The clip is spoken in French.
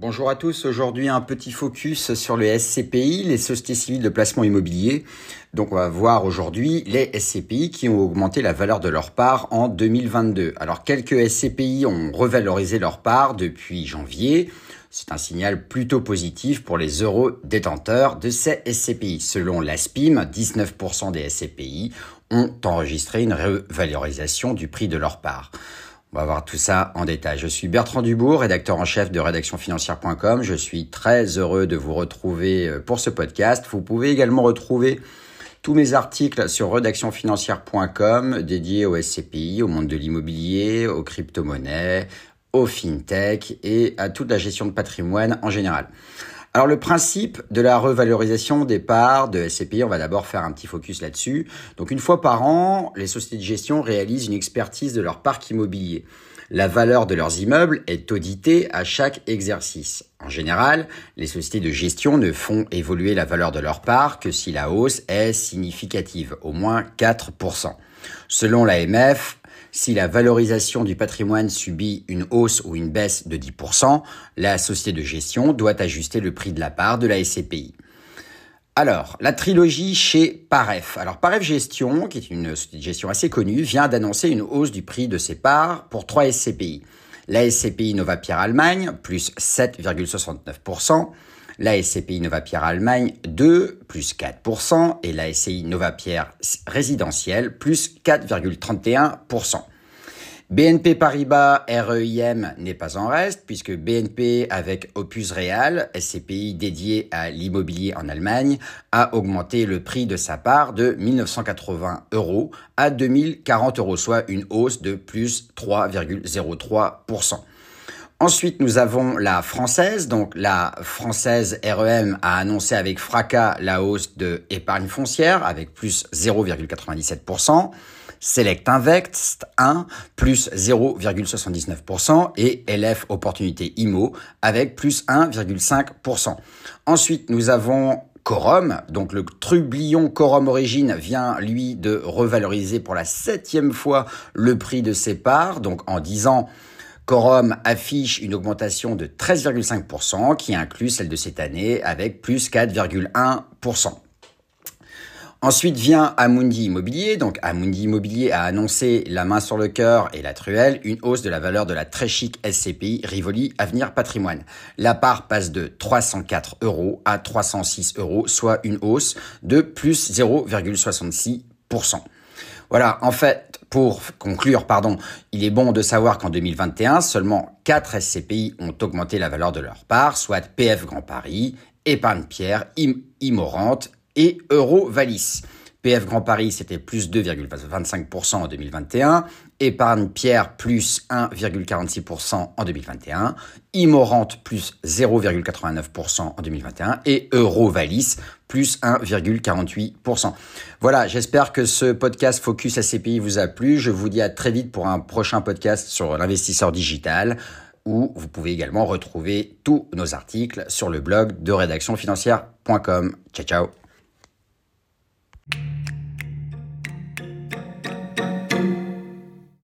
Bonjour à tous, aujourd'hui un petit focus sur les SCPI, les sociétés civiles de placement immobilier. Donc on va voir aujourd'hui les SCPI qui ont augmenté la valeur de leur part en 2022. Alors quelques SCPI ont revalorisé leur part depuis janvier. C'est un signal plutôt positif pour les euros détenteurs de ces SCPI. Selon l'ASPIM, 19% des SCPI ont enregistré une revalorisation du prix de leur part. On va voir tout ça en détail. Je suis Bertrand Dubourg, rédacteur en chef de rédactionfinancière.com. Je suis très heureux de vous retrouver euh, pour ce podcast. Vous pouvez également retrouver tous mes articles sur rédactionfinancière.com dédiés au SCPI, au monde de l'immobilier, aux crypto-monnaies, au fintech et à toute la gestion de patrimoine en général. Alors le principe de la revalorisation des parts de SCPI, on va d'abord faire un petit focus là-dessus. Donc une fois par an, les sociétés de gestion réalisent une expertise de leur parc immobilier. La valeur de leurs immeubles est auditée à chaque exercice. En général, les sociétés de gestion ne font évoluer la valeur de leur part que si la hausse est significative, au moins 4%. Selon l'AMF, si la valorisation du patrimoine subit une hausse ou une baisse de 10%, la société de gestion doit ajuster le prix de la part de la SCPI. Alors, la trilogie chez Paref. Alors, Paref Gestion, qui est une gestion assez connue, vient d'annoncer une hausse du prix de ses parts pour trois SCPI. La SCPI Nova Pierre Allemagne, plus 7,69%. La SCPI Nova Pierre Allemagne 2, plus 4%, et la SCI Nova Pierre résidentielle, plus 4,31%. BNP Paribas REIM n'est pas en reste puisque BNP avec Opus Real, SCPI dédié à l'immobilier en Allemagne, a augmenté le prix de sa part de 1980 euros à 2040 euros, soit une hausse de plus 3,03%. Ensuite, nous avons la française. Donc, la française REM a annoncé avec fracas la hausse de épargne foncière avec plus 0,97%. Select Invest 1 plus 0,79% et LF Opportunité IMO avec plus 1,5%. Ensuite, nous avons Corum, donc le trublion Corum Origine vient lui de revaloriser pour la septième fois le prix de ses parts, donc en 10 ans Corum affiche une augmentation de 13,5% qui inclut celle de cette année avec plus 4,1%. Ensuite vient Amundi Immobilier. Donc Amundi Immobilier a annoncé la main sur le cœur et la truelle une hausse de la valeur de la très chic SCPI Rivoli Avenir Patrimoine. La part passe de 304 euros à 306 euros, soit une hausse de plus 0,66%. Voilà, en fait, pour conclure, pardon, il est bon de savoir qu'en 2021, seulement 4 SCPI ont augmenté la valeur de leur part, soit PF Grand Paris, Épargne Pierre, Imorante et Eurovalis. PF Grand Paris, c'était plus 2,25% en 2021. Épargne Pierre, plus 1,46% en 2021. Immorante, plus 0,89% en 2021. Et Eurovalis, plus 1,48%. Voilà, j'espère que ce podcast Focus ACPI vous a plu. Je vous dis à très vite pour un prochain podcast sur l'investisseur digital où vous pouvez également retrouver tous nos articles sur le blog de rédactionfinancière.com. Ciao, ciao